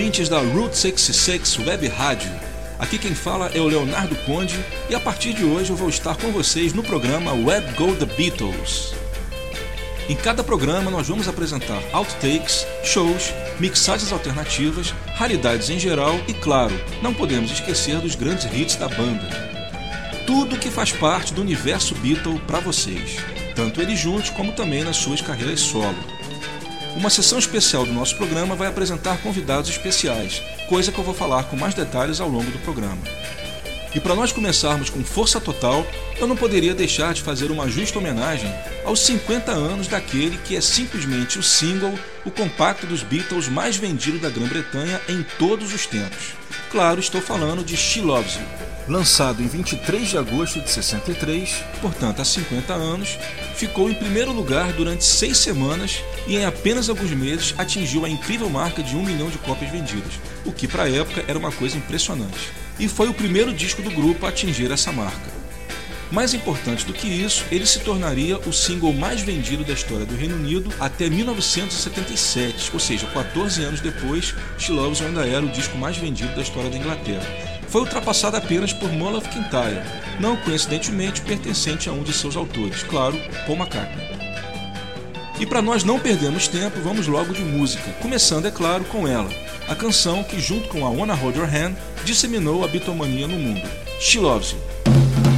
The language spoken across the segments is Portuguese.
Ouvintes da Route 66 Web Rádio. Aqui quem fala é o Leonardo Conde e a partir de hoje eu vou estar com vocês no programa Web Go The Beatles. Em cada programa nós vamos apresentar outtakes, shows, mixagens alternativas, raridades em geral e, claro, não podemos esquecer dos grandes hits da banda. Tudo que faz parte do universo Beatle para vocês, tanto eles juntos como também nas suas carreiras solo. Uma sessão especial do nosso programa vai apresentar convidados especiais, coisa que eu vou falar com mais detalhes ao longo do programa. E para nós começarmos com força total, eu não poderia deixar de fazer uma justa homenagem aos 50 anos daquele que é simplesmente o single, o compacto dos Beatles mais vendido da Grã-Bretanha em todos os tempos. Claro, estou falando de She Loves You. Lançado em 23 de agosto de 63, portanto há 50 anos, ficou em primeiro lugar durante seis semanas e em apenas alguns meses atingiu a incrível marca de um milhão de cópias vendidas, o que para a época era uma coisa impressionante e foi o primeiro disco do grupo a atingir essa marca. Mais importante do que isso, ele se tornaria o single mais vendido da história do Reino Unido até 1977, ou seja, 14 anos depois, She Loves You ainda era o disco mais vendido da história da Inglaterra. Foi ultrapassado apenas por Mull of Kintyre, não coincidentemente pertencente a um de seus autores, claro, Paul McCartney. E para nós não perdermos tempo, vamos logo de música, começando, é claro, com ela, a canção que, junto com a Wanna Hold Your Hand, disseminou a bitomania no mundo. She Loves You.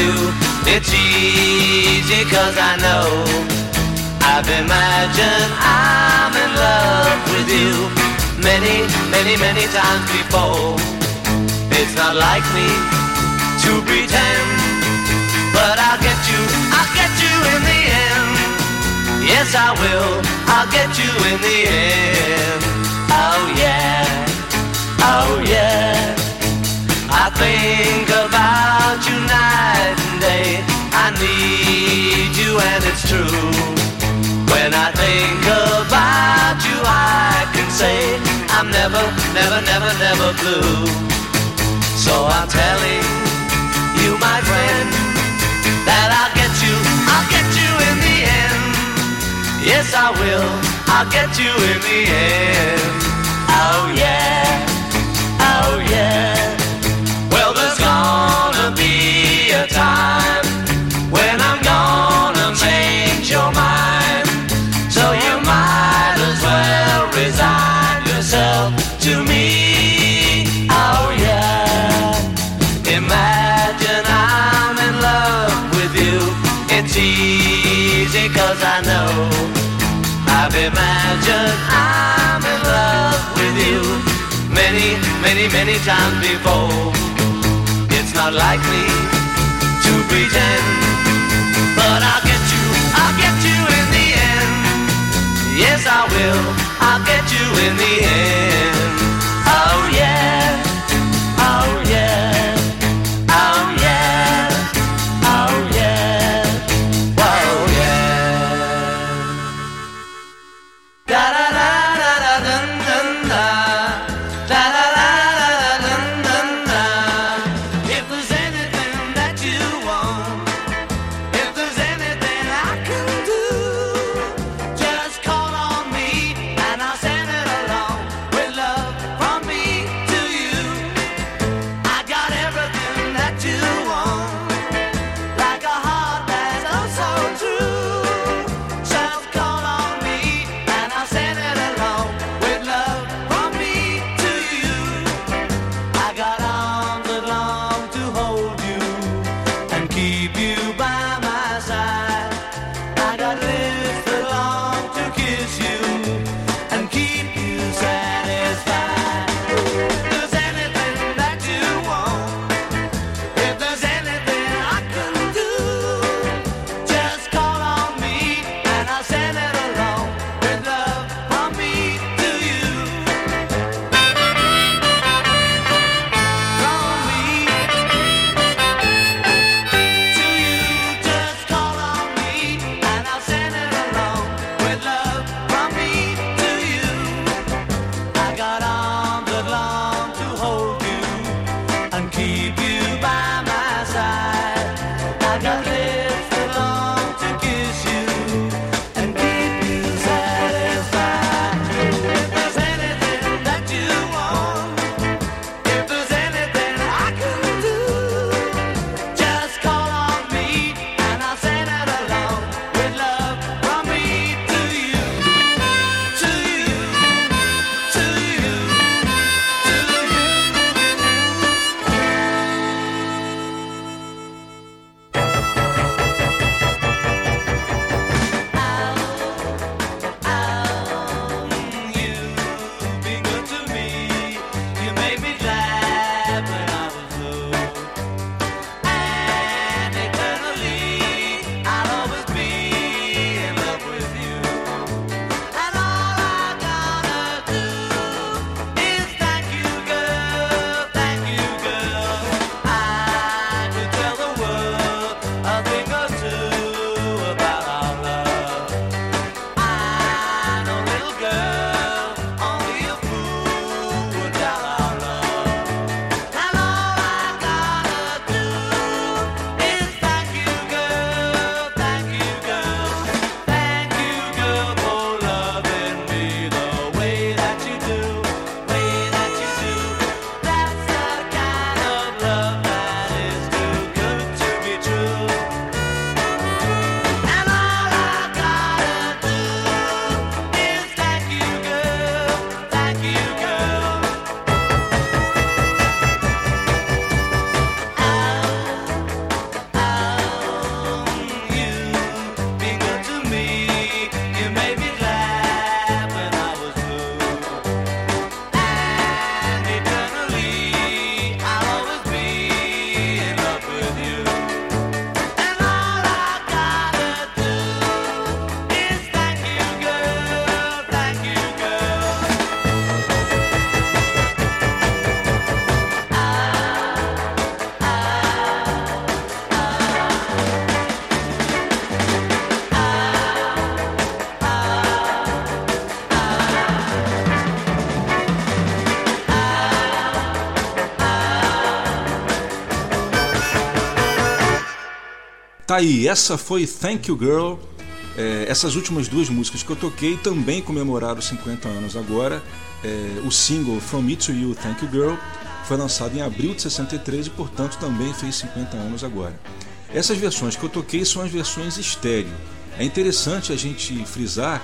you. It's easy cause I know I've imagined I'm in love with you many, many, many times before. It's not like me to pretend, but I'll get you, I'll get you in the end. Yes, I will, I'll get you in the end. Oh yeah, oh yeah. I think about you night and day. I need you and it's true. When I think about you, I can say I'm never, never, never, never blue. So I'm telling you, my friend, that I'll get you, I'll get you in the end. Yes, I will, I'll get you in the end. Oh yeah, many, many, times before. It's not like me to pretend, but I'll get you, I'll get you in the end. Yes, I will, I'll get you in the end. Tá aí, essa foi Thank You Girl. É, essas últimas duas músicas que eu toquei também comemoraram 50 anos agora. É, o single From Me to You, Thank You Girl, foi lançado em abril de 63 e, portanto, também fez 50 anos agora. Essas versões que eu toquei são as versões estéreo. É interessante a gente frisar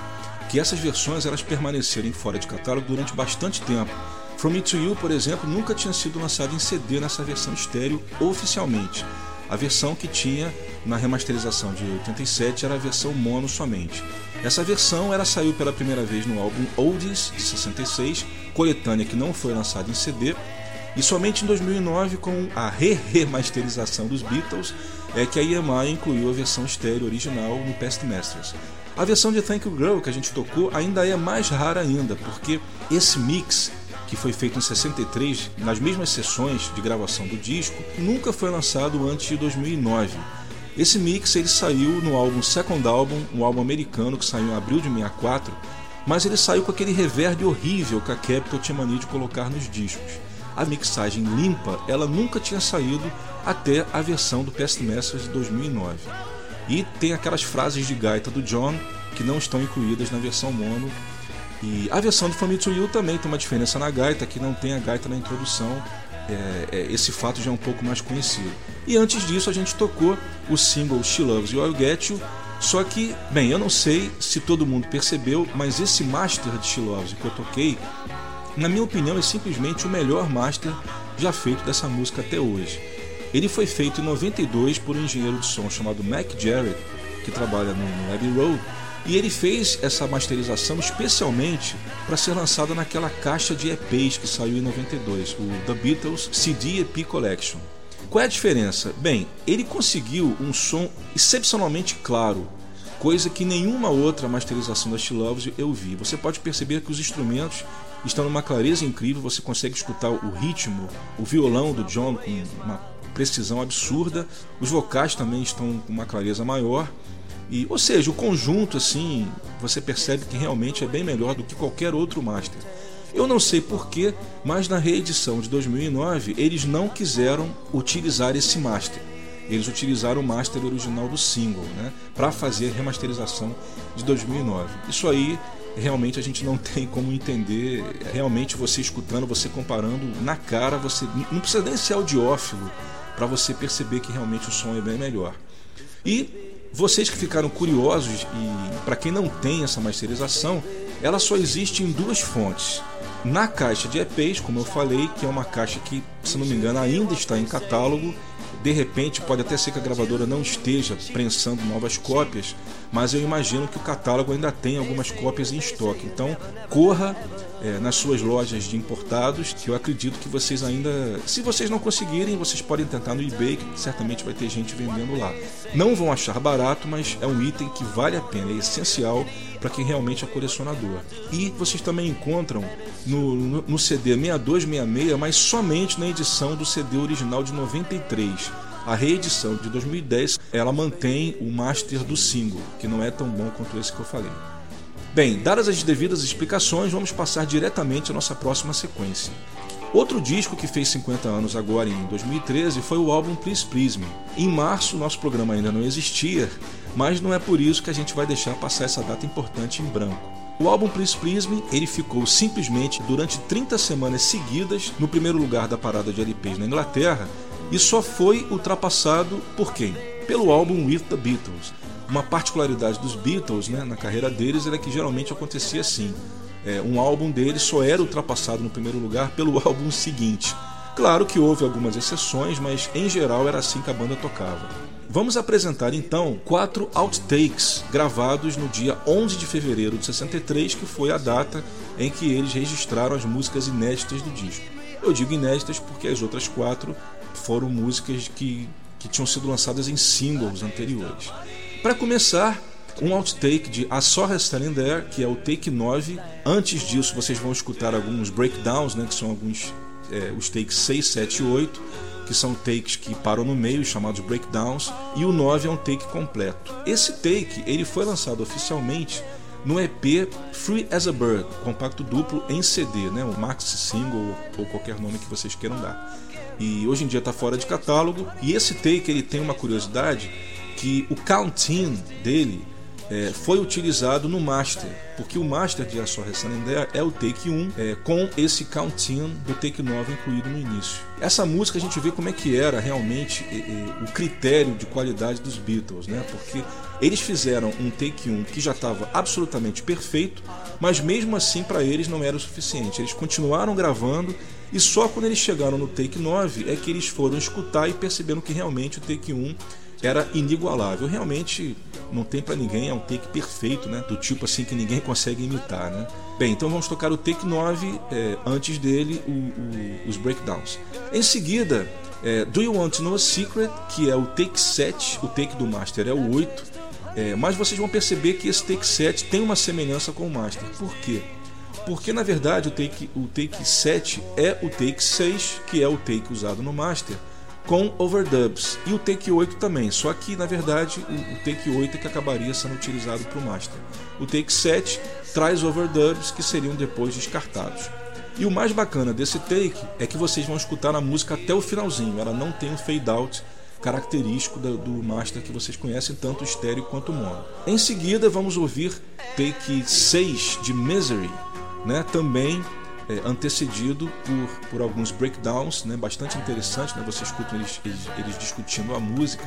que essas versões elas permaneceram fora de catálogo durante bastante tempo. From Me to You, por exemplo, nunca tinha sido lançado em CD nessa versão estéreo oficialmente. A versão que tinha na remasterização de 87 era a versão mono somente. Essa versão era saiu pela primeira vez no álbum Oldies de 66, coletânea que não foi lançada em CD, e somente em 2009 com a re-remasterização dos Beatles é que a EMI incluiu a versão estéreo original no Past Masters. A versão de Thank You Girl que a gente tocou ainda é mais rara ainda, porque esse mix que foi feito em 63, nas mesmas sessões de gravação do disco, nunca foi lançado antes de 2009. Esse mix ele saiu no álbum Second Album, um álbum americano que saiu em abril de 64, mas ele saiu com aquele reverb horrível que a Capitol tinha mania de colocar nos discos. A mixagem limpa, ela nunca tinha saído até a versão do Past Masters de 2009. E tem aquelas frases de gaita do John que não estão incluídas na versão mono e a versão do Famitsu Yu também tem uma diferença na gaita, que não tem a gaita na introdução. É, é, esse fato já é um pouco mais conhecido. E antes disso a gente tocou o single She Loves You, I'll Get You. Só que, bem, eu não sei se todo mundo percebeu, mas esse master de She Loves que eu toquei, na minha opinião, é simplesmente o melhor master já feito dessa música até hoje. Ele foi feito em 92 por um engenheiro de som chamado Mac Jarrett, que trabalha no Abbey Road, e ele fez essa masterização especialmente para ser lançada naquela caixa de EPs que saiu em 92, o The Beatles CD EP Collection. Qual é a diferença? Bem, ele conseguiu um som excepcionalmente claro, coisa que nenhuma outra masterização da Loves eu vi. Você pode perceber que os instrumentos estão numa clareza incrível, você consegue escutar o ritmo, o violão do John com uma precisão absurda, os vocais também estão com uma clareza maior e, ou seja, o conjunto assim, você percebe que realmente é bem melhor do que qualquer outro master. Eu não sei porquê, mas na reedição de 2009 eles não quiseram utilizar esse master. Eles utilizaram o master original do single, né, para fazer a remasterização de 2009. Isso aí realmente a gente não tem como entender. Realmente você escutando, você comparando na cara, você não precisa nem ser audiófilo para você perceber que realmente o som é bem melhor. E vocês que ficaram curiosos e para quem não tem essa masterização, ela só existe em duas fontes. Na caixa de EPs, como eu falei, que é uma caixa que, se não me engano, ainda está em catálogo. De repente, pode até ser que a gravadora não esteja prensando novas cópias, mas eu imagino que o catálogo ainda tem algumas cópias em estoque. Então, corra é, nas suas lojas de importados, que eu acredito que vocês ainda, se vocês não conseguirem, vocês podem tentar no eBay, que certamente vai ter gente vendendo lá. Não vão achar barato, mas é um item que vale a pena, é essencial para quem realmente é colecionador. E vocês também encontram no, no, no CD 6266, mas somente na edição do CD original de 93. A reedição de 2010 ela mantém o master do single, que não é tão bom quanto esse que eu falei. Bem, dadas as devidas explicações, vamos passar diretamente à nossa próxima sequência. Outro disco que fez 50 anos agora em 2013 foi o álbum Please Please Me. Em março, nosso programa ainda não existia, mas não é por isso que a gente vai deixar passar essa data importante em branco. O álbum Please Please Me ele ficou simplesmente durante 30 semanas seguidas no primeiro lugar da parada de LPs na Inglaterra e só foi ultrapassado por quem? Pelo álbum With the Beatles. Uma particularidade dos Beatles né, na carreira deles era que geralmente acontecia assim: é, um álbum deles só era ultrapassado no primeiro lugar pelo álbum seguinte. Claro que houve algumas exceções, mas em geral era assim que a banda tocava. Vamos apresentar então quatro outtakes gravados no dia 11 de fevereiro de 63, que foi a data em que eles registraram as músicas inéditas do disco. Eu digo inéditas porque as outras quatro foram músicas que, que tinham sido lançadas em singles anteriores. Para começar, um outtake de A Só Standing There, que é o take 9. Antes disso, vocês vão escutar alguns breakdowns, né, que são alguns é, os takes 6, 7 e 8, que são takes que param no meio, chamados breakdowns, e o 9 é um take completo. Esse take ele foi lançado oficialmente no EP Free as a Bird, compacto duplo em CD, né, um maxi single ou qualquer nome que vocês queiram dar. E hoje em dia está fora de catálogo. E esse take ele tem uma curiosidade que o count-in dele é, foi utilizado no master, porque o master de A Só There é o take 1 é, com esse count-in do take 9 incluído no início. Essa música a gente vê como é que era realmente o critério de qualidade dos Beatles, né? porque eles fizeram um take 1 que já estava absolutamente perfeito, mas mesmo assim para eles não era o suficiente. Eles continuaram gravando E só quando eles chegaram no take 9 é que eles foram escutar e perceberam que realmente o take 1 era inigualável. Realmente não tem para ninguém, é um take perfeito, né? Do tipo assim que ninguém consegue imitar, né? Bem, então vamos tocar o take 9, é, antes dele o, o, os breakdowns. Em seguida, é, Do You Want to Know a Secret, que é o take 7, o take do Master é o 8, é, mas vocês vão perceber que esse take 7 tem uma semelhança com o Master. Por quê? Porque na verdade o take, o take 7 é o take 6, que é o take usado no Master, com overdubs. E o take 8 também, só que na verdade o, take 8 é que acabaria sendo utilizado para o Master. O take 7 traz overdubs que seriam depois descartados. E o mais bacana desse take é que vocês vão escutar a música até o finalzinho, ela não tem um fade out característico do, do master que vocês conhecem, tanto estéreo quanto mono. Em seguida, vamos ouvir take 6 de Misery, né? também é, antecedido por, por alguns breakdowns, né, bastante interessante. Né, você escuta eles, eles, eles discutindo a música,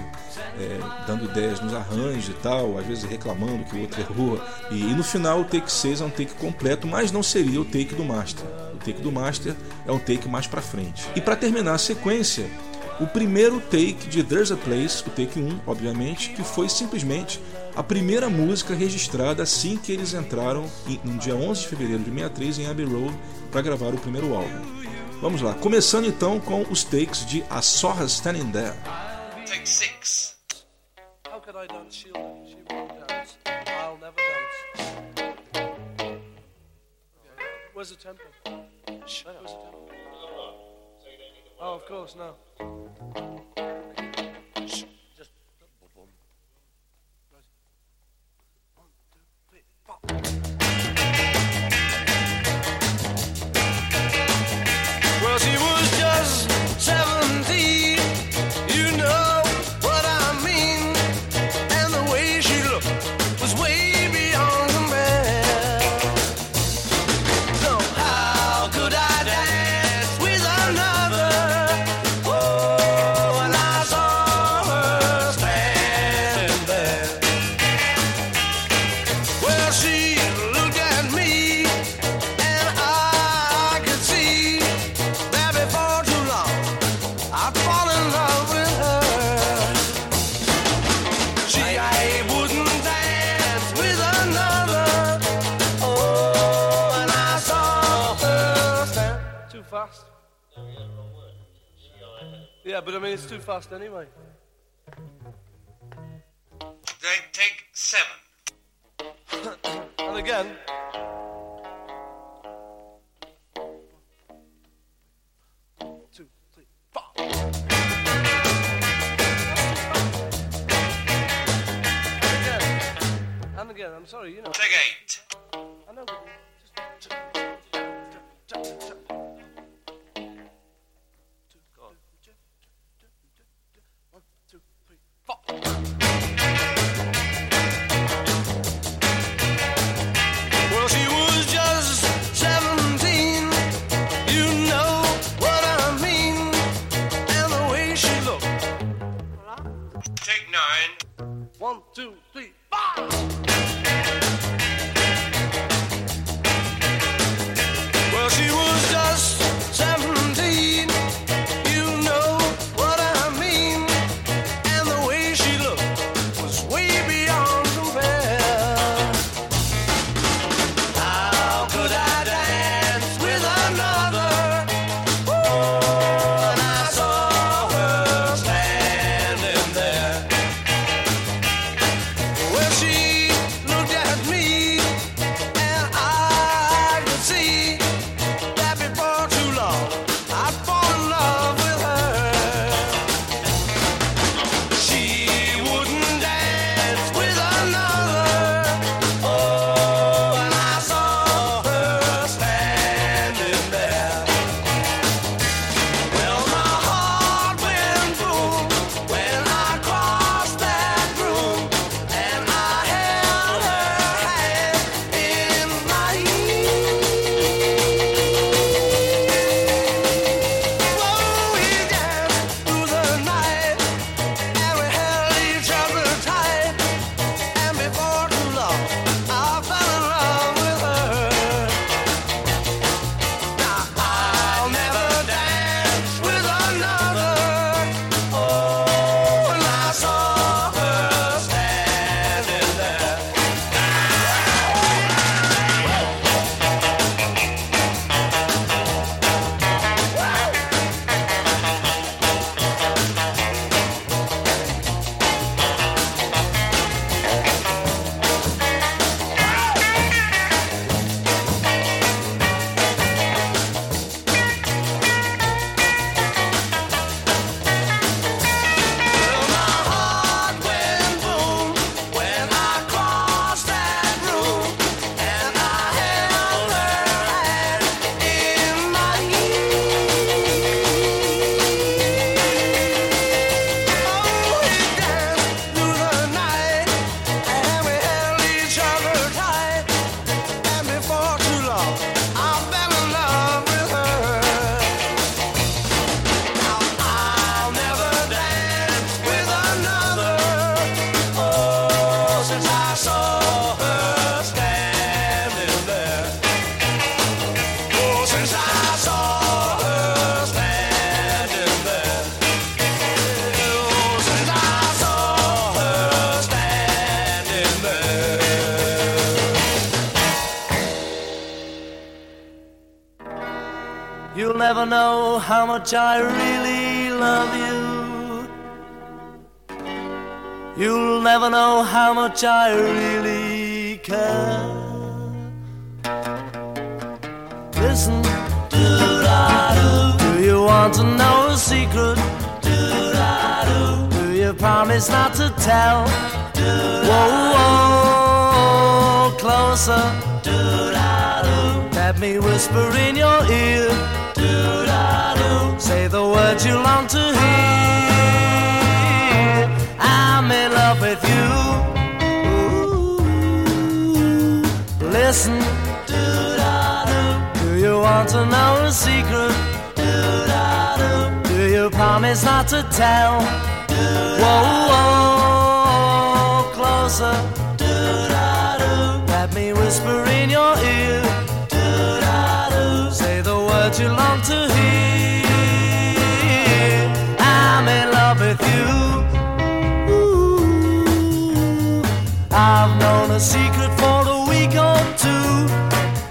é, dando ideias nos arranjos e tal, às vezes reclamando que o outro errou. E, e, no final o take 6 é um take completo, mas não seria o take do master. O take do master é um take mais para frente. E para terminar a sequência, o primeiro take de There's a Place, o take 1, obviamente, que foi simplesmente a primeira música registrada assim que eles entraram no dia 11 de fevereiro de 63 em Abbey Road para gravar o primeiro álbum. Vamos lá, começando então com os takes de A Her Standing There. Take 6. How could I dance? She'll, she won't dance. I'll never dance. Where's the tempo? Where's the tempo? Oh, of course, no. seven. Yeah, but I mean, it's too fast anyway. They take seven. and again. Two, three, four. And again. And again. I'm sorry, you know. Take eight. I know. she much I really love you. You'll never know how much I really care. Listen, do da do. Do you want to know a secret? Do da do. Do you promise not to tell? Do da do. Whoa, whoa, closer. Do da me whisper in your ear. Doodle-doo. Say the words you long to hear. I'm in love with you. Listen. Doodle-doo. Do you want to know a secret? Doodle-doo. Do you promise not to tell? Whoa, closer. Let me whisper in your ear you long to hear. I'm in love with you. Ooh, I've known a secret for a week or two.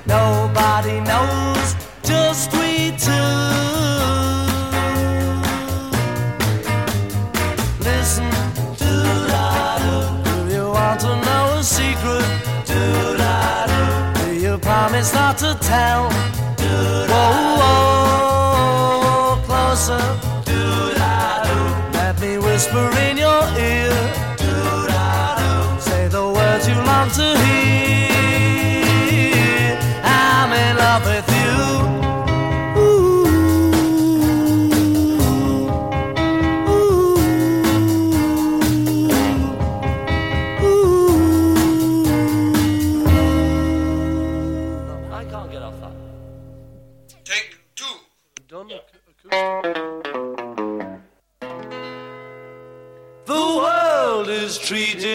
Nobody knows, just we two. Listen. promise not to tell.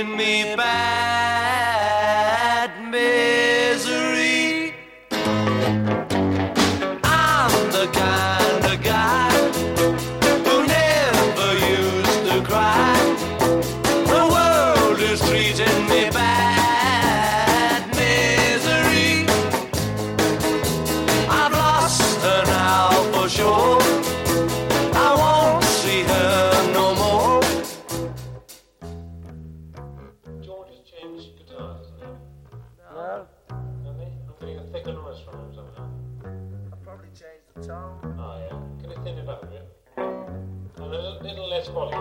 me back. ciao. Ah, ja. Kan du inte värre? Ja, det lät farligt.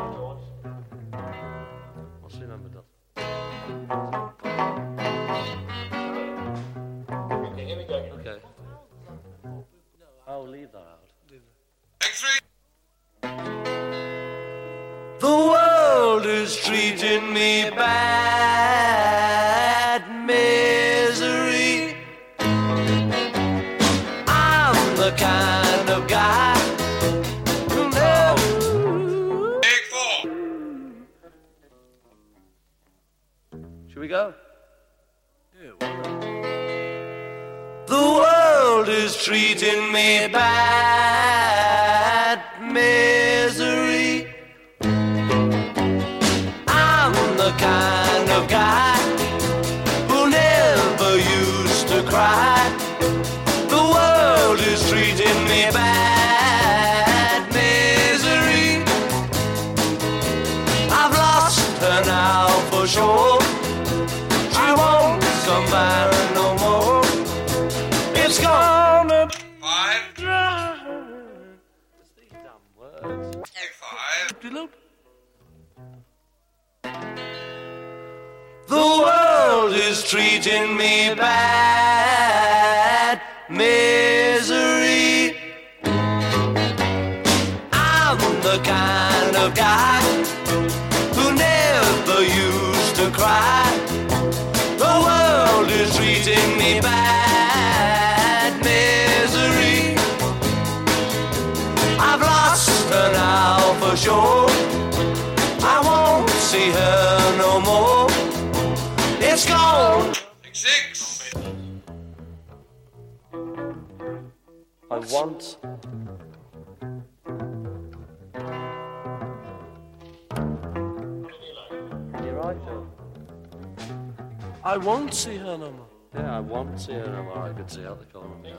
can see it in them. I can see how they call them. Yeah.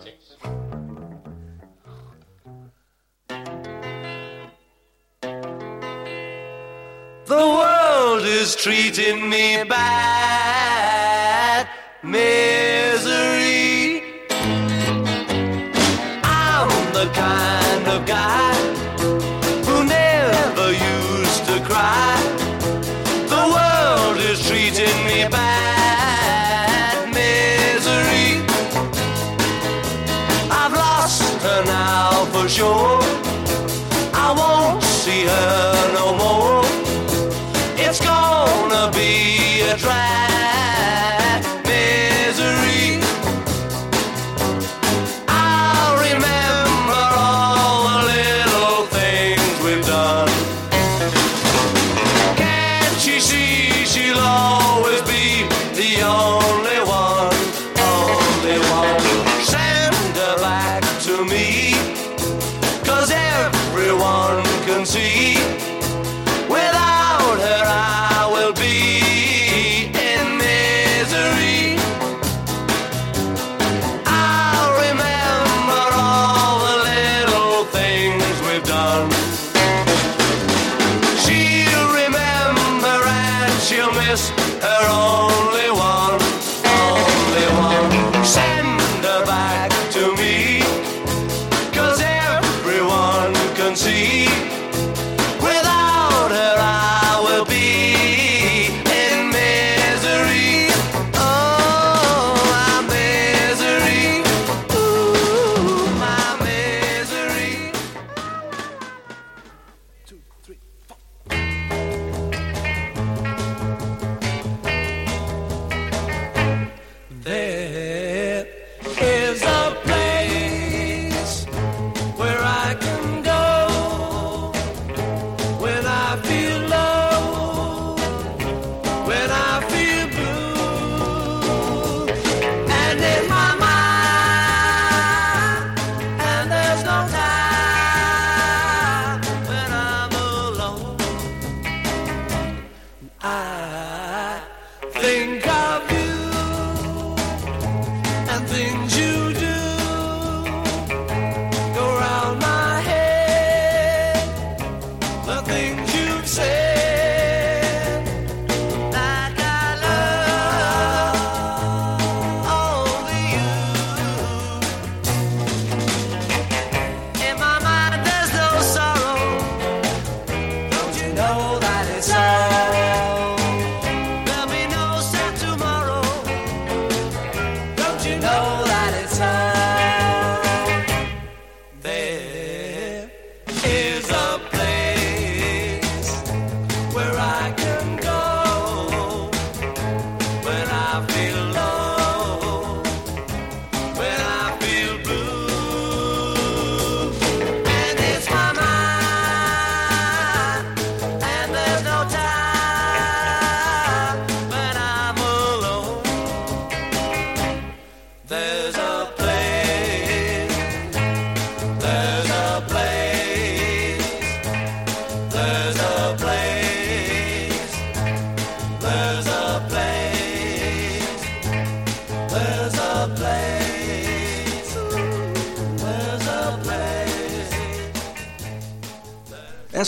The world is treating me bad. Me now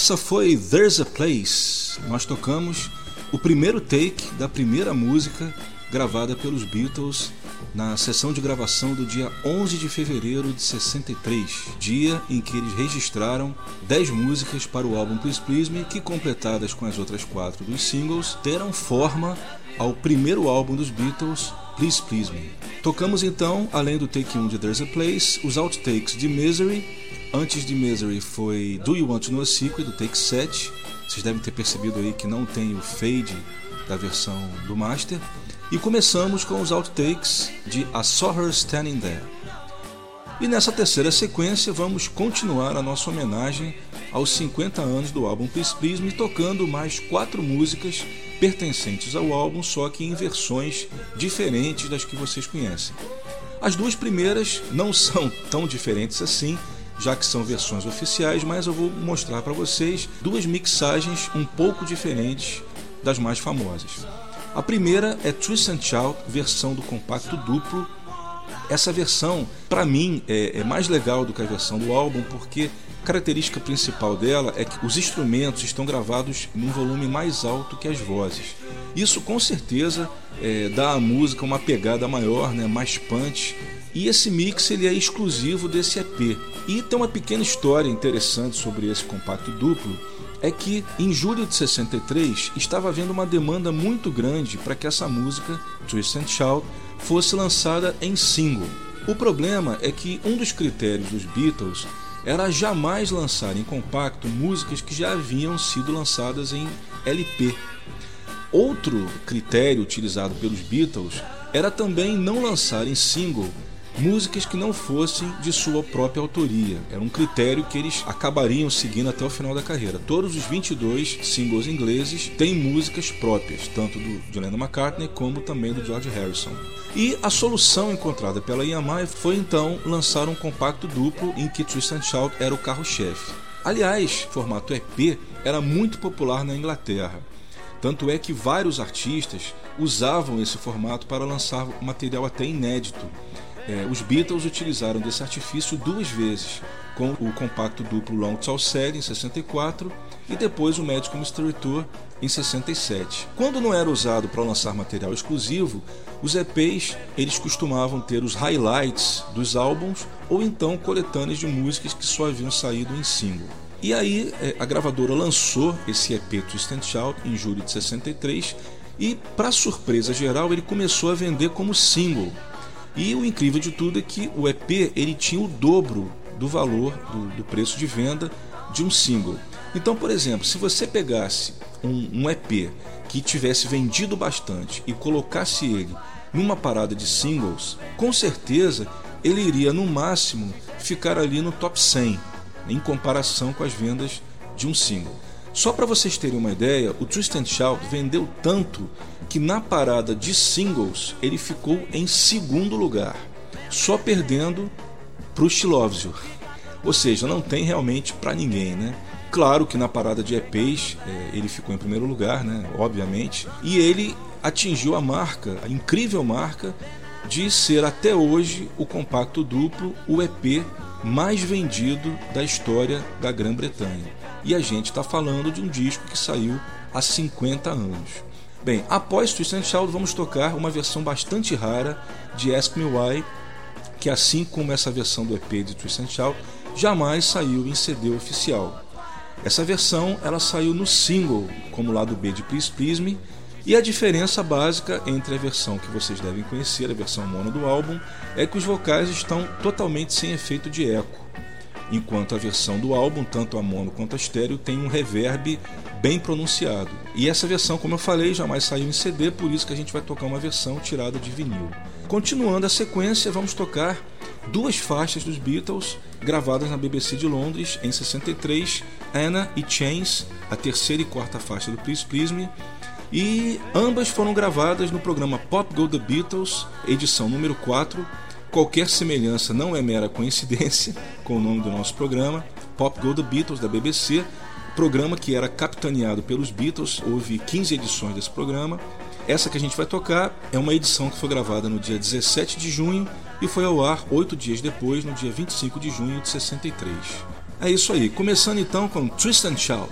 Essa foi There's a Place. Nós tocamos o primeiro take da primeira música gravada pelos Beatles na sessão de gravação do dia 11 de fevereiro de 63, dia em que eles registraram 10 músicas para o álbum Please Please Me, que completadas com as outras quatro dos singles, deram forma ao primeiro álbum dos Beatles, Please Please Me. Tocamos então, além do take 1 de There's a Place, os outtakes de Misery, Antes de Misery foi Do You Want to Know a Secret, do Take 7. Vocês devem ter percebido aí que não tem o fade da versão do Master. E começamos com os outtakes de I Saw Her Standing There. E nessa terceira sequência vamos continuar a nossa homenagem aos 50 anos do álbum Please Me, tocando mais quatro músicas pertencentes ao álbum, só que em versões diferentes das que vocês conhecem. As duas primeiras não são tão diferentes assim, já que são versões oficiais, mas eu vou mostrar para vocês duas mixagens um pouco diferentes das mais famosas. A primeira é Twist and Shout, versão do compacto duplo. Essa versão, para mim, é, é mais legal do que a versão do álbum, porque característica principal dela é que os instrumentos estão gravados num volume mais alto que as vozes. Isso com certeza é, dá à música uma pegada maior, né, mais punch. E esse mix ele é exclusivo desse EP. E tem uma pequena história interessante sobre esse compacto duplo é que em julho de 63 estava havendo uma demanda muito grande para que essa música, Twist and Shout, fosse lançada em single. O problema é que um dos critérios dos Beatles era jamais lançar em compacto músicas que já haviam sido lançadas em LP. Outro critério utilizado pelos Beatles era também não lançar em single músicas que não fossem de sua própria autoria. Era um critério que eles acabariam seguindo até o final da carreira. Todos os 22 singles ingleses têm músicas próprias, tanto do John Lennon McCartney como também do George Harrison. E a solução encontrada pela EMI foi então lançar um compacto duplo em que Tristan Shout era o carro-chefe. Aliás, formato EP era muito popular na Inglaterra. Tanto é que vários artistas usavam esse formato para lançar material até inédito. É, os Beatles utilizaram desse artifício duas vezes, com o compacto duplo Long Tall Sally em 64 e depois o Magical Mystery Tour em 67. Quando não era usado para lançar material exclusivo, os EPs eles costumavam ter os highlights dos álbuns ou então coletâneas de músicas que só haviam saído em single. E aí é, a gravadora lançou esse EP Twist and Shout em julho de 63 e, para surpresa geral, ele começou a vender como single e o incrível de tudo é que o EP ele tinha o dobro do valor do, do preço de venda de um single. Então, por exemplo, se você pegasse um, um EP que tivesse vendido bastante e colocasse ele numa parada de singles, com certeza ele iria no máximo ficar ali no top 100 em comparação com as vendas de um single. Só para vocês terem uma ideia, o Twist and Shout vendeu tanto que na parada de singles ele ficou em segundo lugar, só perdendo para o She Loves You. Ou seja, não tem realmente para ninguém, né? Claro que na parada de EPs é, ele ficou em primeiro lugar, né? Obviamente. E ele atingiu a marca, a incrível marca, de ser até hoje o compacto duplo, o EP mais vendido da história da Grã-Bretanha. E a gente está falando de um disco que saiu há 50 anos. Bem, após Twist and Shout, vamos tocar uma versão bastante rara de Ask Me Why, que assim como essa versão do EP de Twist and Shout, jamais saiu em CD oficial. Essa versão ela saiu no single, como lado B de Please Please Me, e a diferença básica entre a versão que vocês devem conhecer, a versão mono do álbum, é que os vocais estão totalmente sem efeito de eco, enquanto a versão do álbum, tanto a mono quanto a estéreo, tem um reverb bem pronunciado. E essa versão, como eu falei, jamais saiu em CD, por isso que a gente vai tocar uma versão tirada de vinil. Continuando a sequência, vamos tocar duas faixas dos Beatles gravadas na BBC de Londres em 63, Anna e Chains, a terceira e quarta faixa do Please Please Me, e ambas foram gravadas no programa Pop Go The Beatles, edição número 4. Qualquer semelhança não é mera coincidência com o nome do nosso programa, Pop Go The Beatles da BBC, programa que era capitaneado pelos Beatles, houve 15 edições desse programa. Essa que a gente vai tocar é uma edição que foi gravada no dia 17 de junho e foi ao ar oito dias depois, no dia 25 de junho de 63. É isso aí, começando então com Tristan Shaw.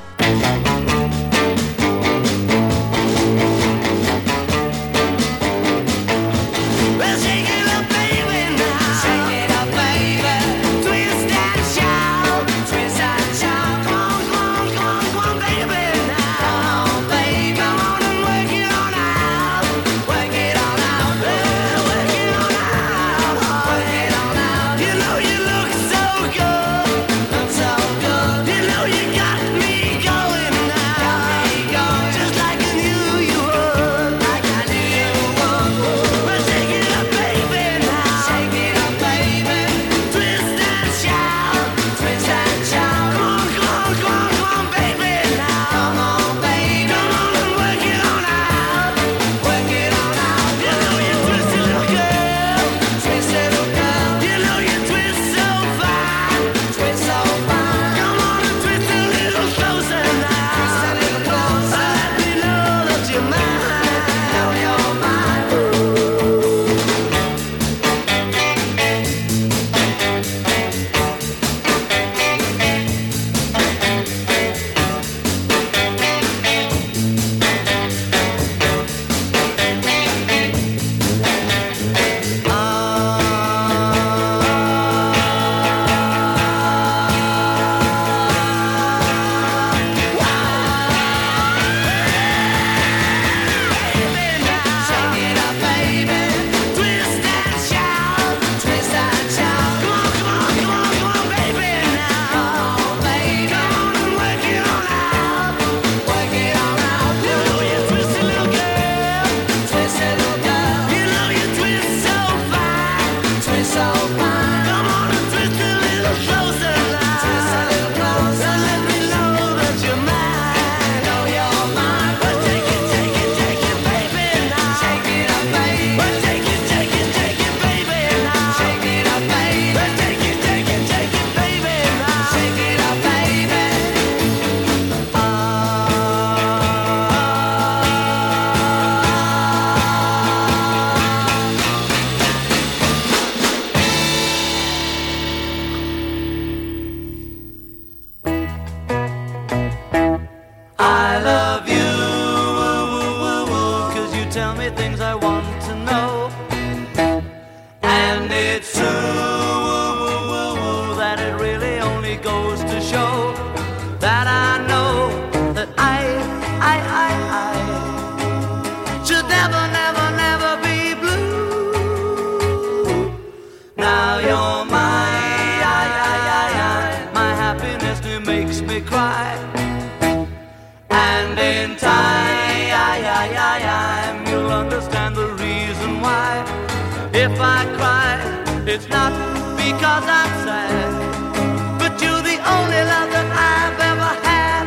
It's not because I'm sad, but you're the only love that I've ever had.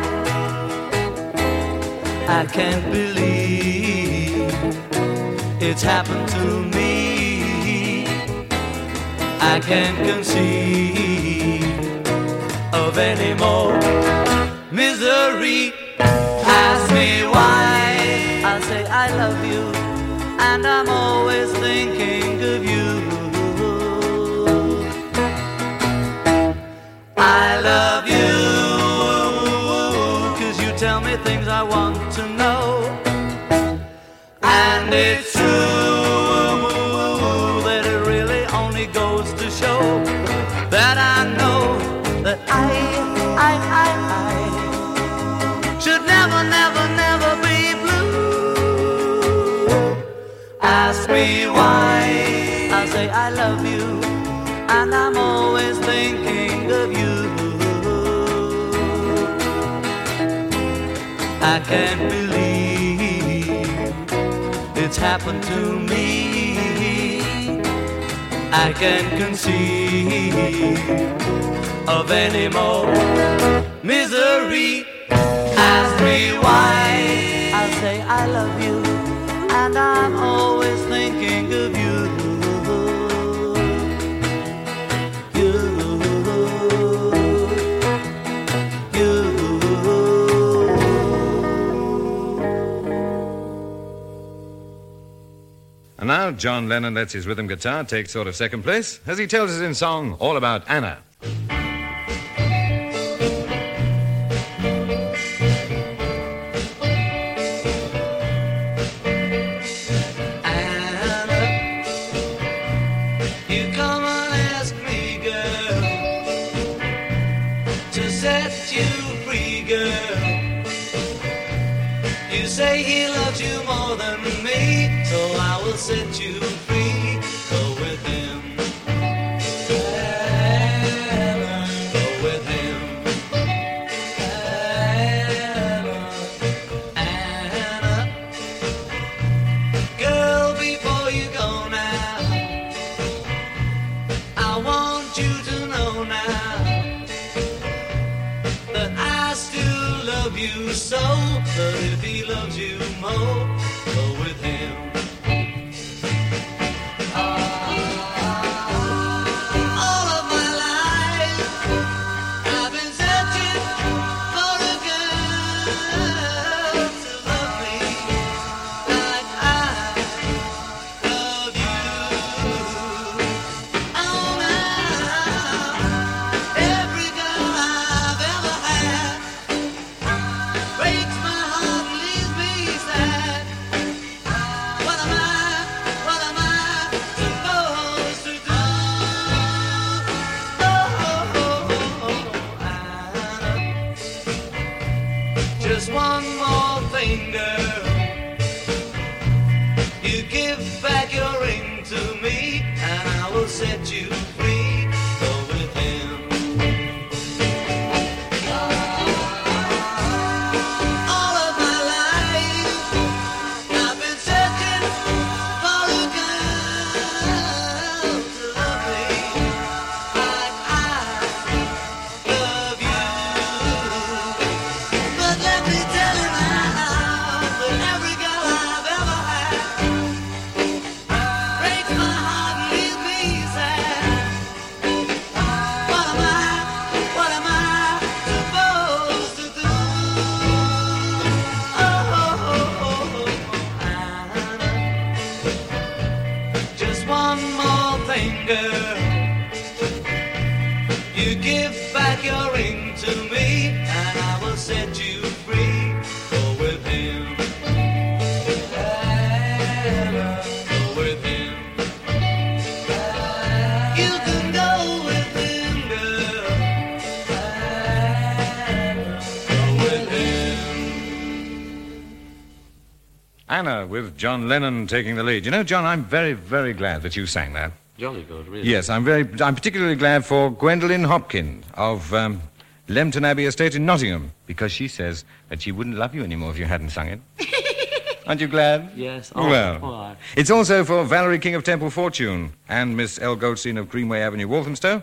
I can't believe it's happened to me. I can't conceive of any more misery. Ask me why. I say I love you, and I'm always thinking of you. I love you, cause you tell me things I want to know. And it's true that it really only goes to show that I know that I, I, I, I should never, never, never be blue. Ask me why. I say I love you, I can't believe it's happened to me. I can't conceive of any more misery. Ask me why. I say I love you, and I'm always thinking of. You, now John Lennon lets his rhythm guitar take sort of second place as he tells us in song all about Anna. With John Lennon taking the lead. You know, John, I'm very, very glad that you sang that. Jolly good, really. Yes, I'm very. I'm particularly glad for Gwendolyn Hopkins of um, Lempton Abbey Estate in Nottingham because she says that she wouldn't love you anymore if you hadn't sung it. Aren't you glad? Yes. Oh, well, all right. it's also for Valerie King of Temple Fortune and Miss L. Goldstein of Greenway Avenue, Walthamstow,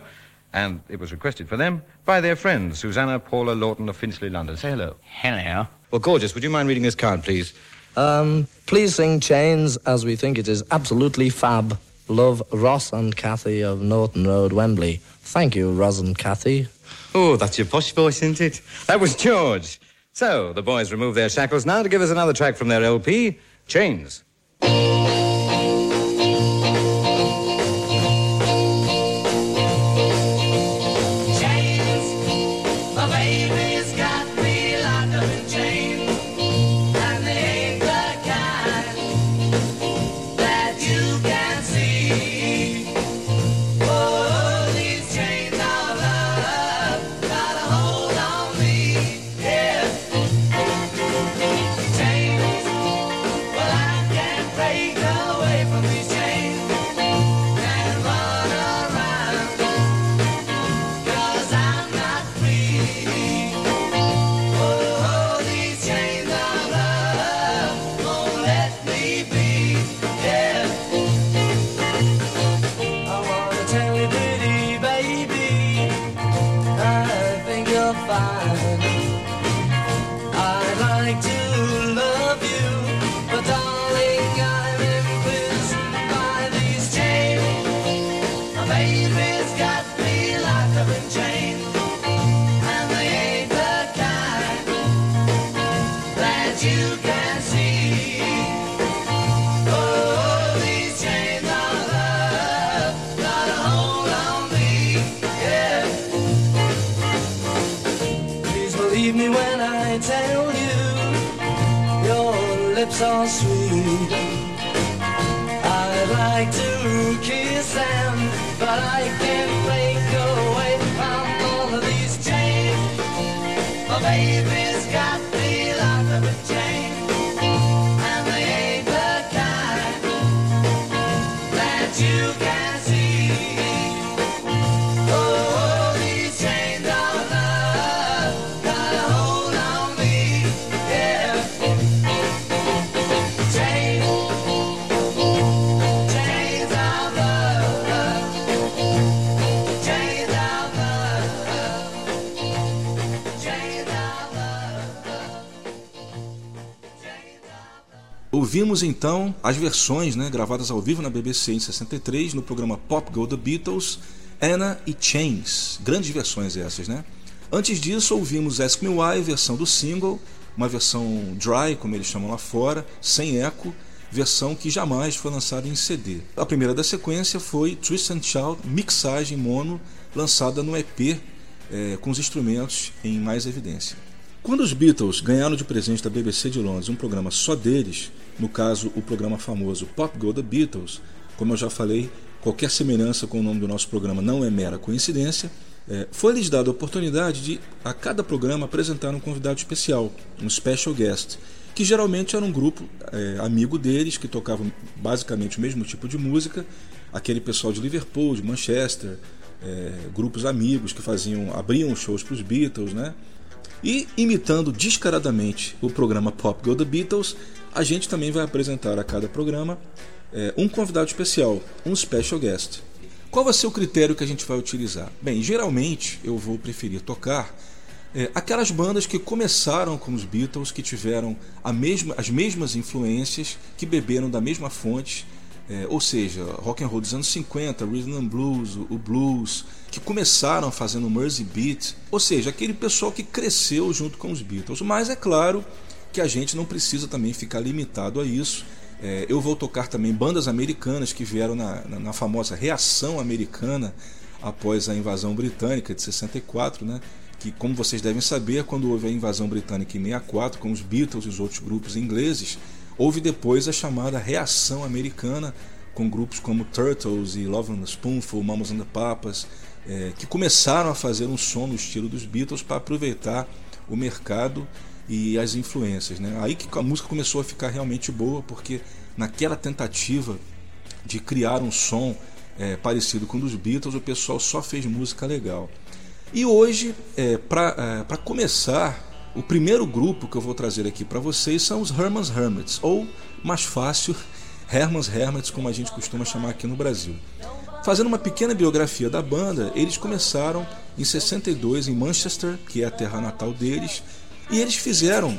and it was requested for them by their friends Susanna Paula Lawton of Finchley, London. Say hello. Hello. Well, gorgeous. Would you mind reading this card, please? Um, please sing Chains as we think it is absolutely fab. Love Ross and Kathy of Norton Road, Wembley. Thank you, Ross and Kathy. Oh, that's your posh voice, isn't it? That was George. So, the boys remove their shackles now to give us another track from their LP, Chains. all sweet. Ouvimos então as versões né, gravadas ao vivo na BBC em 63 no programa Pop Go The Beatles, Anna e Chains. Grandes versões essas, né? Antes disso, ouvimos Ask Me Why, versão do single, uma versão dry, como eles chamam lá fora, sem eco, versão que jamais foi lançada em CD. A primeira da sequência foi Twist and Shout, mixagem mono, lançada no EP eh, com os instrumentos em mais evidência. Quando os Beatles ganharam de presente da BBC de Londres um programa só deles, no caso o programa famoso Pop Go The Beatles, como eu já falei, qualquer semelhança com o nome do nosso programa não é mera coincidência, eh, foi-lhes dada a oportunidade de, a cada programa, apresentar um convidado especial, um special guest, que geralmente era um grupo eh, amigo deles, que tocavam basicamente o mesmo tipo de música, aquele pessoal de Liverpool, de Manchester, eh, grupos amigos que faziam abriam shows para os Beatles, né? E imitando descaradamente o programa Pop Go The Beatles, a gente também vai apresentar a cada programa eh, um convidado especial, um special guest. Qual vai ser o critério que a gente vai utilizar? Bem, geralmente eu vou preferir tocar eh, aquelas bandas que começaram com os Beatles, que tiveram mesma, as mesmas influências, que beberam da mesma fonte, eh, ou seja, rock and roll dos anos 50, rhythm and blues, o, o blues, que começaram fazendo Mersey Beat, ou seja, aquele pessoal que cresceu junto com os Beatles. Mas é claro que a gente não precisa também ficar limitado a isso. É, eu vou tocar também bandas americanas que vieram na, na, na, famosa reação americana após a invasão britânica de 64, né? que, como vocês devem saber, quando houve a invasão britânica em 64, com os Beatles e os outros grupos ingleses, houve depois a chamada reação americana, com grupos como Turtles e Love the Spoonful, Mamas and the Papas, é, que começaram a fazer um som no estilo dos Beatles para aproveitar o mercado e as influências. Né? Aí que a música começou a ficar realmente boa, porque naquela tentativa de criar um som é, parecido com o dos Beatles, o pessoal só fez música legal. E hoje, é, para é, começar, o primeiro grupo que eu vou trazer aqui para vocês são os Herman's Hermits, ou mais fácil, Herman's Hermits, como a gente costuma chamar aqui no Brasil. Fazendo uma pequena biografia da banda, eles começaram em 62 em Manchester, que é a terra natal deles, e eles fizeram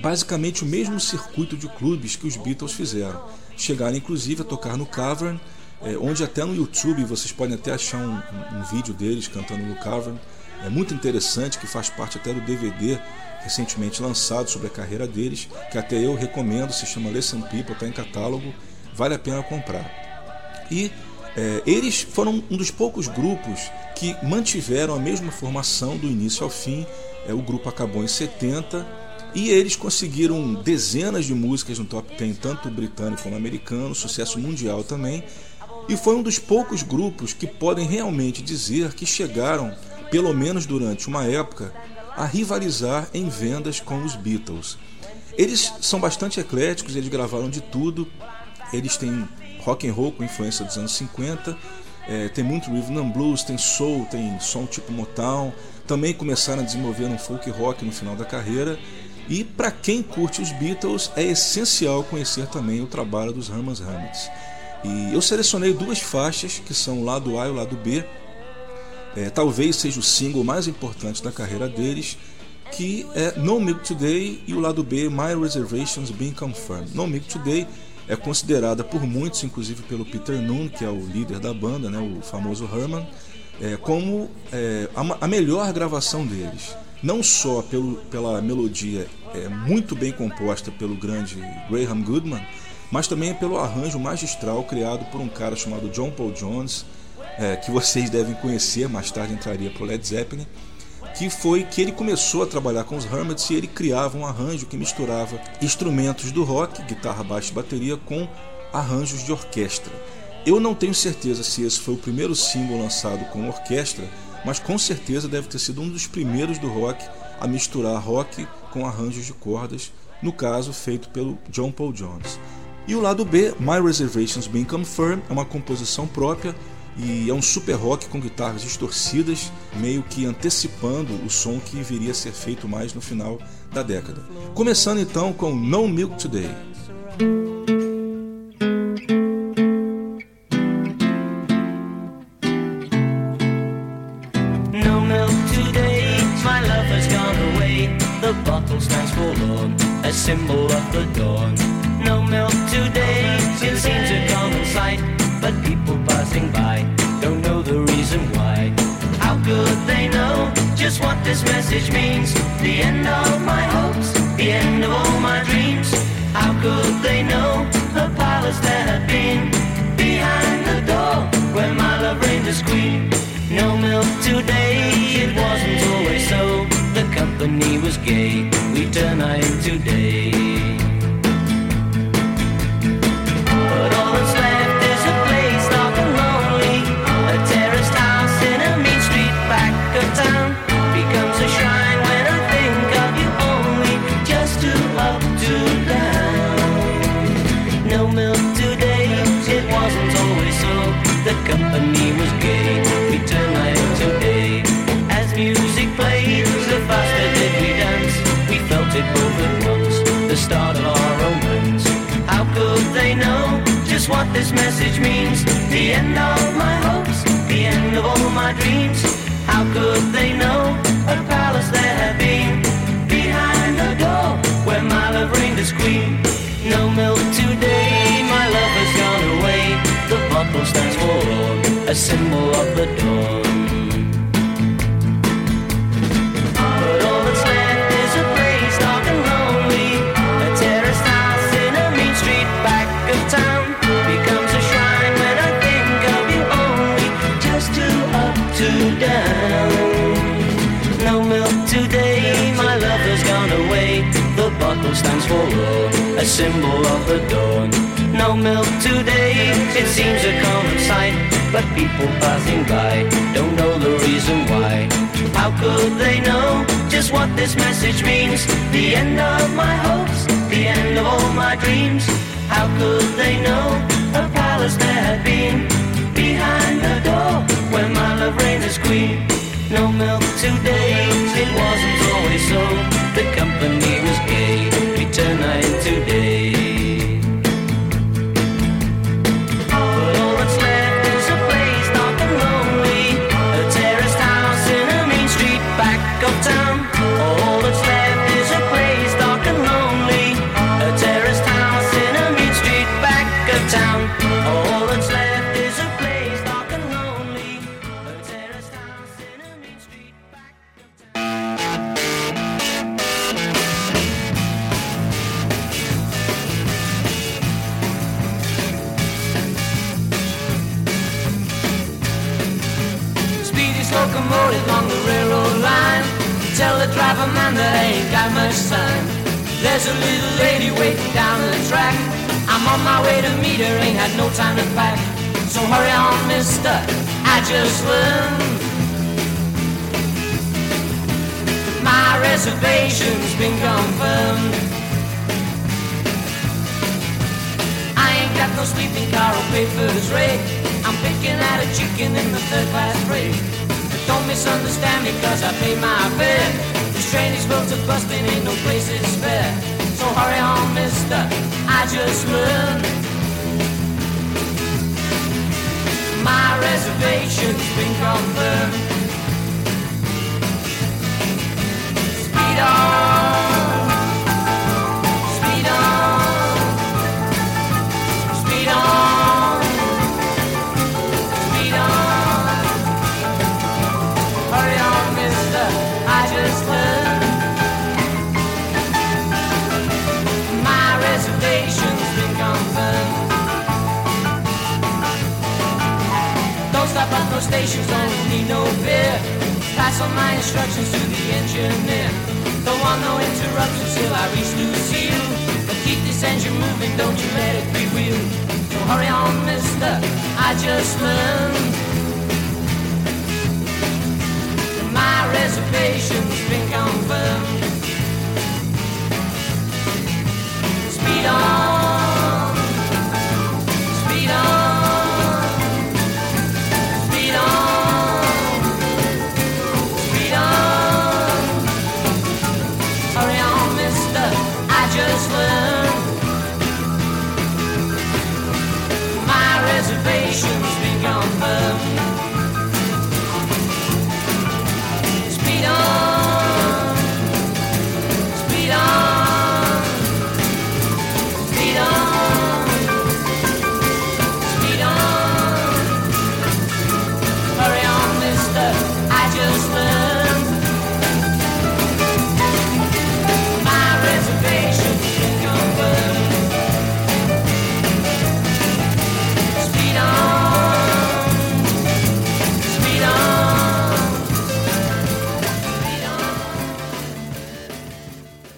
basicamente o mesmo circuito de clubes que os Beatles fizeram. Chegaram inclusive a tocar no Cavern, é, onde até no YouTube vocês podem até achar um, um, vídeo deles cantando no Cavern. É muito interessante, que faz parte até do DVD recentemente lançado sobre a carreira deles, que até eu recomendo, se chama Listen People, está em catálogo, vale a pena comprar. E é, eles foram um dos poucos grupos que mantiveram a mesma formação do início ao fim. É, o grupo acabou em 70 e eles conseguiram dezenas de músicas no top 10, tanto britânico como americano, sucesso mundial também. E foi um dos poucos grupos que podem realmente dizer que chegaram, pelo menos durante uma época, a rivalizar em vendas com os Beatles. Eles são bastante ecléticos, eles gravaram de tudo. Eles têm rock and roll com influência dos anos 50, é, tem muito rhythm and blues, tem soul, tem som tipo Motown. Também começaram a desenvolver um folk rock no final da carreira. E para quem curte os Beatles, é essencial conhecer também o trabalho dos Herman's Hermits. E eu selecionei duas faixas que são o lado A e o lado B. É, talvez seja o single mais importante da carreira deles, que é No Milk Today e o lado B, My Reservations Being Confirmed. No Milk Today é considerada por muitos, inclusive pelo Peter Noon, que é o líder da banda, né, o famoso Herman, é, como é, a, a, melhor gravação deles. Não só pelo, pela melodia é, muito bem composta pelo grande Graham Goodman, mas também pelo arranjo magistral criado por um cara chamado John Paul Jones, é, que vocês devem conhecer, mais tarde entraria para o Led Zeppelin, que foi que ele começou a trabalhar com os Hermits e ele criava um arranjo que misturava instrumentos do rock, guitarra, baixo e bateria, com arranjos de orquestra. Eu não tenho certeza se esse foi o primeiro single lançado com orquestra, mas com certeza deve ter sido um dos primeiros do rock a misturar rock com arranjos de cordas, no caso feito pelo John Paul Jones. E o lado B, My Reservations Being Confirmed, é uma composição própria e é um super rock com guitarras distorcidas, meio que antecipando o som que viria a ser feito mais no final da década. Começando então com No Milk Today. Symbol of the dawn. This message means? The end of my hopes, the end of all my dreams. How could they know the palace there had been behind the door where my love reigned as queen? No milk today, it wasn't always so. The company was gay, we turn night today. This message means? The end of my hopes, the end of all my dreams. How could they know a palace there had been behind the door where my love reigned as queen? No milk today, my love has gone away. The bottle stands for a symbol of the dawn. The love, a symbol of the dawn. No milk today, it seems a common sight. But people passing by don't know the reason why. How could they know just what this message means? The end of my hopes, the end of all my dreams. How could they know a palace there had been behind the door where my love reigned as queen? No milk today, it wasn't always so. The company today.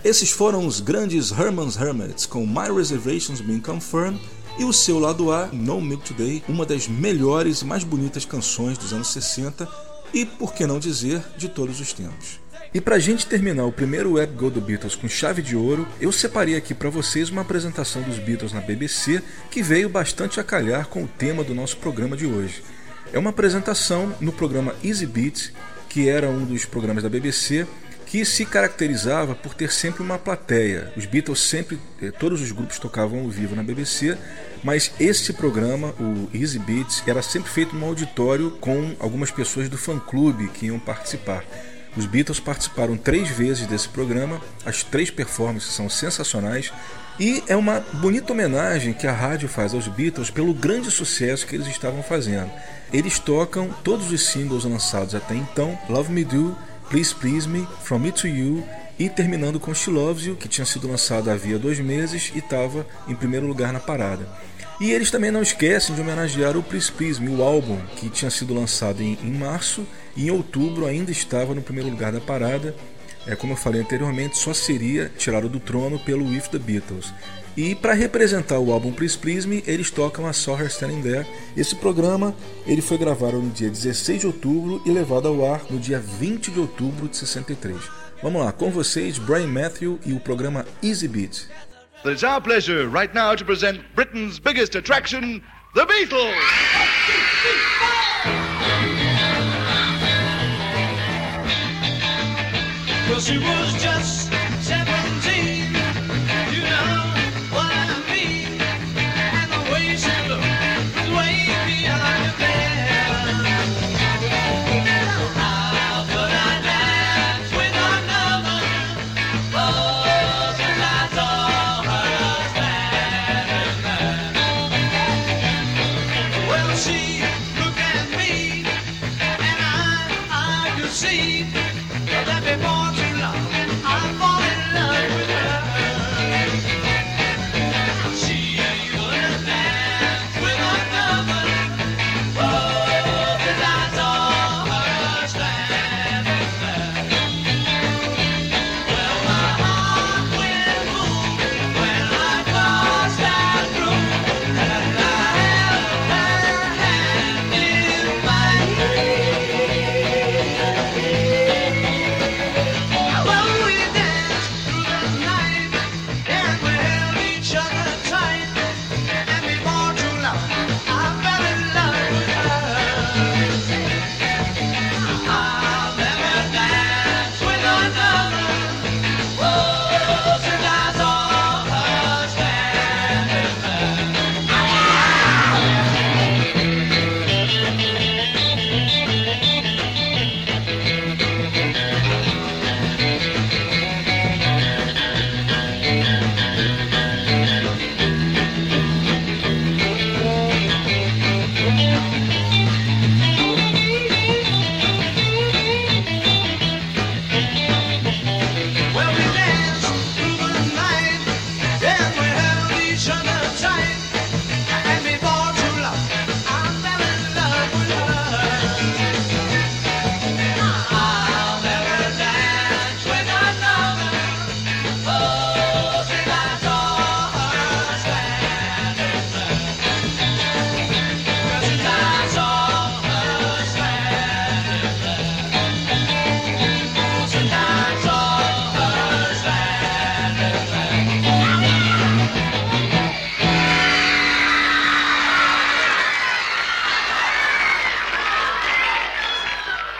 Esses foram os grandes Herman's Hermits com My Reservations Been Confirmed e o seu lado A, No Milk Today, uma das melhores e mais bonitas canções dos anos 60 e, por que não dizer, de todos os tempos. E pra gente terminar o primeiro Web Go do Beatles com chave de ouro, eu separei aqui para vocês uma apresentação dos Beatles na BBC que veio bastante a calhar com o tema do nosso programa de hoje. É uma apresentação no programa Easy Beats, que era um dos programas da BBC que se caracterizava por ter sempre uma plateia. Os Beatles sempre, eh, todos os grupos tocavam ao vivo na BBC, mas esse programa, o Easy Beats, era sempre feito num auditório com algumas pessoas do fã-clube que iam participar. Os Beatles participaram três vezes desse programa, as três performances são sensacionais e é uma bonita homenagem que a rádio faz aos Beatles pelo grande sucesso que eles estavam fazendo. Eles tocam todos os singles lançados até então: Love Me Do, Please Please Me, From Me to You e terminando com She Loves You, que tinha sido lançado havia dois meses e estava em primeiro lugar na parada. E eles também não esquecem de homenagear o Please Please Me, o álbum que tinha sido lançado em, em março e em outubro ainda estava no primeiro lugar da parada. é, como eu falei anteriormente, só seria tirado do trono pelo With the Beatles. E para representar o álbum Please Please Me, eles tocam a Saw Her Standing There. Esse programa ele foi gravado no dia 16 de outubro e levado ao ar no dia 20 de outubro de 63. Vamos lá, com vocês, Brian Matthew e o programa Easy Beat. It's our pleasure right now to present Britain's biggest attraction, the Beatles!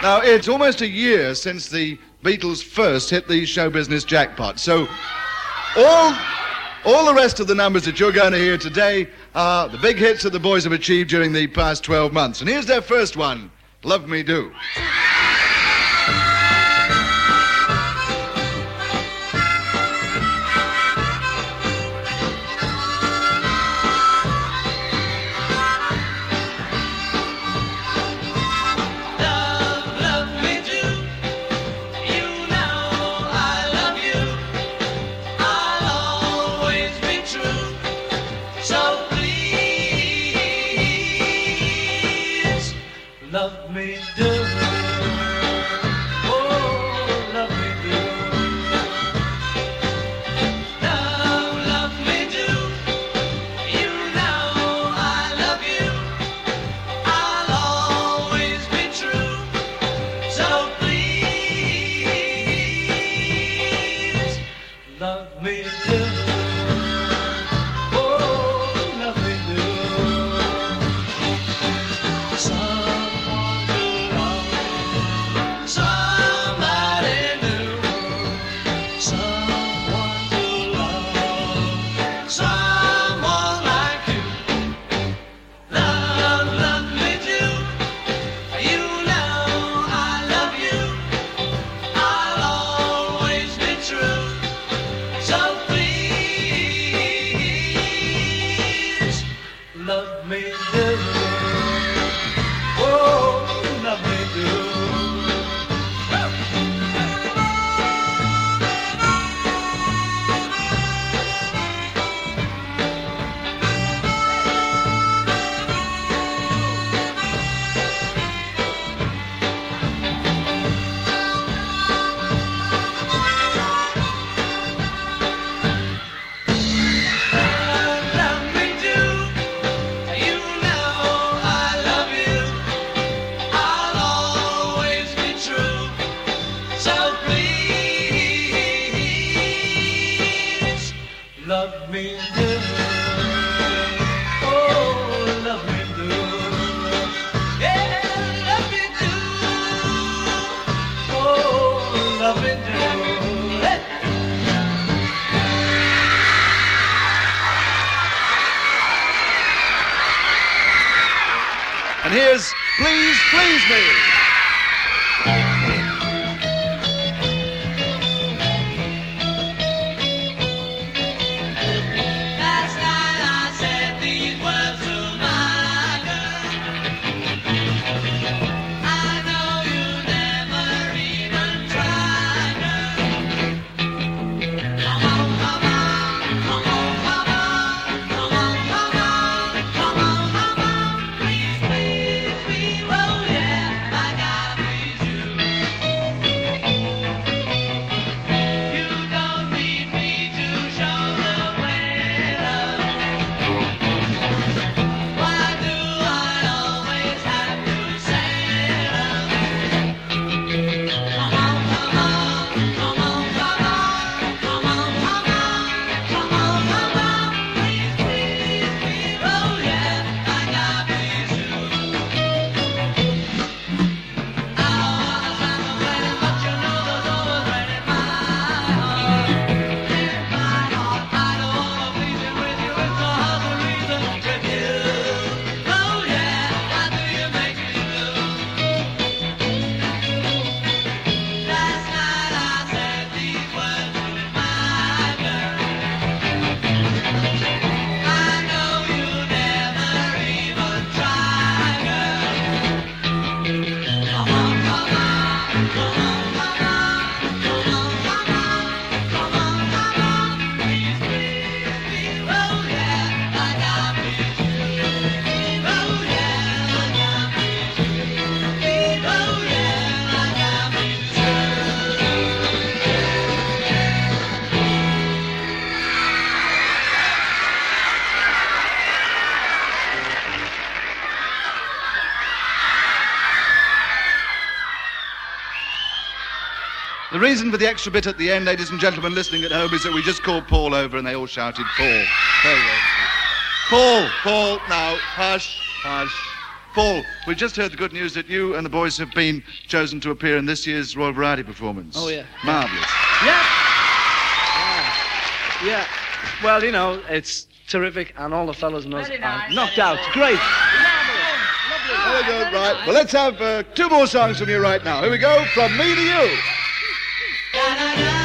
Now, it's almost a year since the Beatles first hit the show business jackpot. So, all, all the rest of the numbers that you're going to hear today are the big hits that the boys have achieved during the past 12 months. And here's their first one Love Me Do. reason for the extra bit at the end, ladies and gentlemen listening at home, is that we just called Paul over and they all shouted, Paul. Paul, Paul, now, hush, hush. Paul, we just heard the good news that you and the boys have been chosen to appear in this year's Royal Variety performance. Oh, yeah. Marvellous. Yeah. Yeah. Well, you know, it's terrific, and all the fellas and us are knocked out. Great. Lovely. Very good. right. Well, let's have uh, two more songs from you right now. Here we go, From Me to You na na na.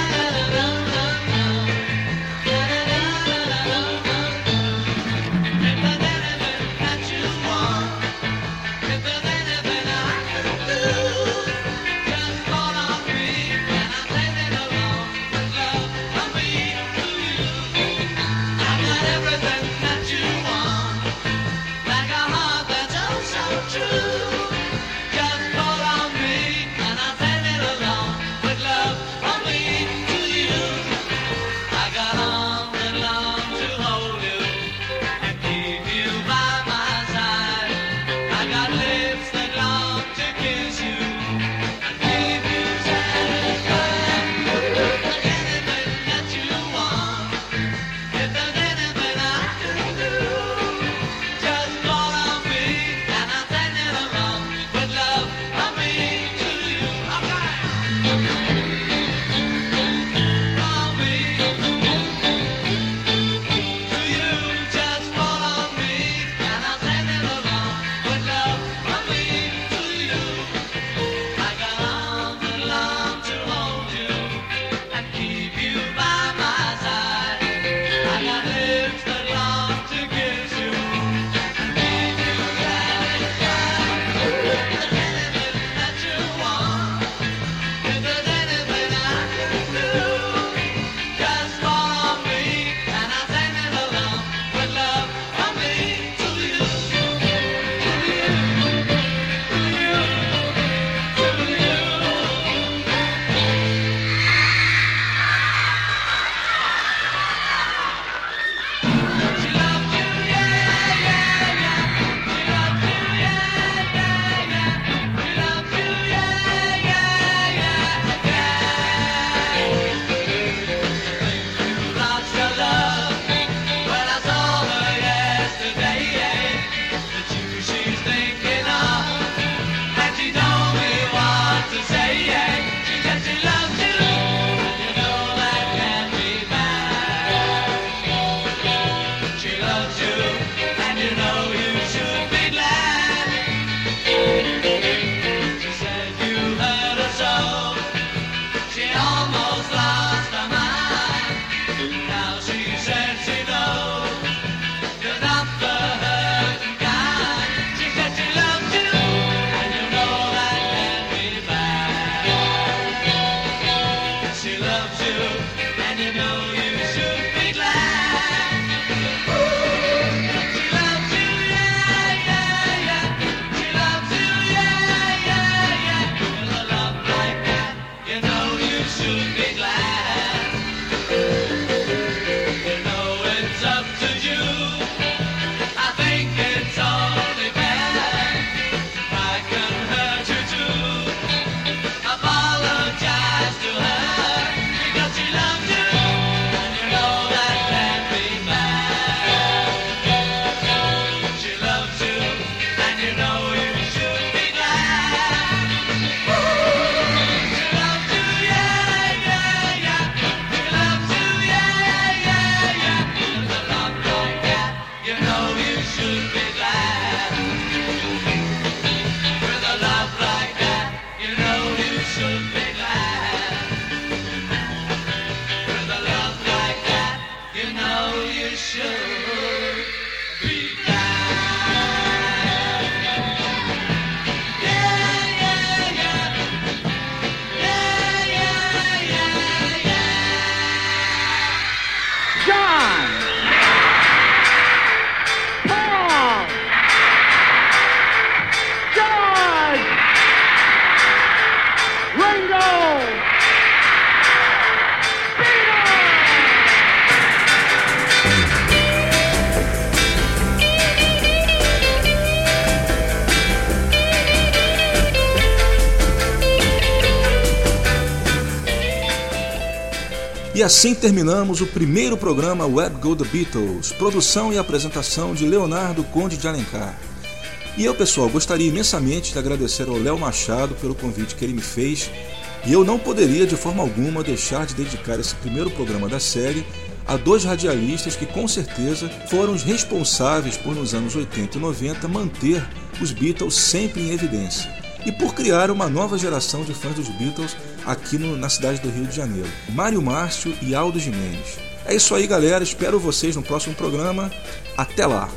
E assim terminamos o primeiro programa Web Go The Beatles, produção e apresentação de Leonardo Conde de Alencar. E eu, pessoal, gostaria imensamente de agradecer ao Léo Machado pelo convite que ele me fez, e eu não poderia de forma alguma deixar de dedicar esse primeiro programa da série a dois radialistas que com certeza foram os responsáveis por nos anos 80 e 90 manter os Beatles sempre em evidência e por criar uma nova geração de fãs dos Beatles aqui no- na cidade do Rio de Janeiro. Mário Márcio e Aldo Jimenez. É isso aí, galera. Espero vocês no próximo programa. Até lá!